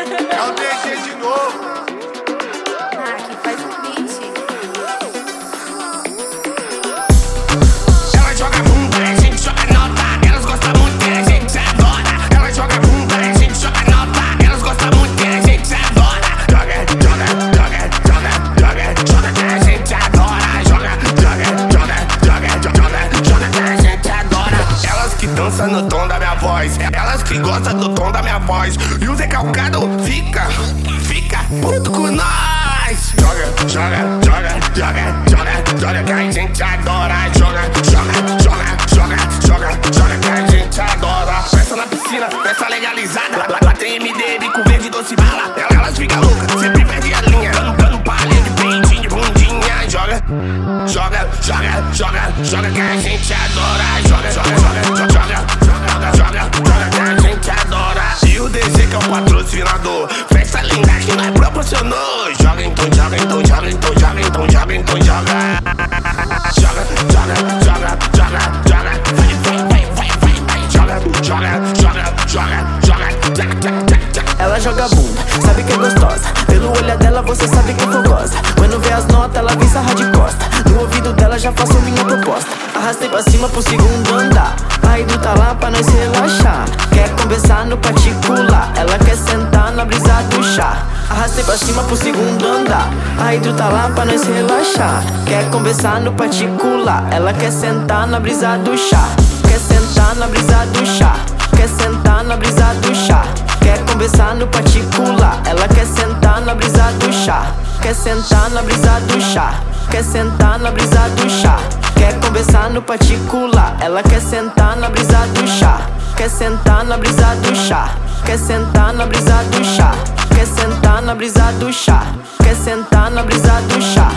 O DG de novo. Voz. Elas que gostam do tom da minha voz. E o decalcado fica, fica puto com nós. Joga, joga, joga, joga, joga, joga que a gente adora. Joga, joga, joga, joga, joga, joga que a gente adora. Festa na piscina, festa legalizada. Lá, lá tem MD, bico verde, doce bala. Elas ficam loucas, sempre perde a linha. Dando, dando palha de peitinho, de bundinha. Joga, joga, joga, joga, joga que a gente adora. O patrocinador. Festa linda que nós proporcionou. Joga então, joga então, joga então, joga então, joga então, joga. Joga, joga, joga, joga, joga. Vai, vai, vai, vai, vai, vai. Joga, joga, joga, joga, joga. Ela joga bunda, sabe que é gostosa. Pelo olhar dela você sabe que é fogosa. Quando vê as notas, ela vem sarra de costa. No ouvido dela já faço minha proposta. Arrastei pra cima pro segundo andar. A Edu tá lá pra nós relaxar. Quer conversar no particular. Ela chá. Arrastei pra cima pro segundo andar. A Edu tá lá pra nós relaxar. Quer conversar no particular. Ela quer sentar na brisa do chá. Quer sentar na brisa do chá. Quer sentar na brisa do chá. Quer conversar no particular. Ela quer sentar na brisa do chá. Quer sentar na brisa do chá. Quer sentar na brisa do chá. Quer conversar no particular. Ela quer sentar na brisa do chá. Quer sentar na brisa do chá. Quer sentar na brisa do chá. Quer sentar na brisa do chá? Quer sentar na brisa do chá?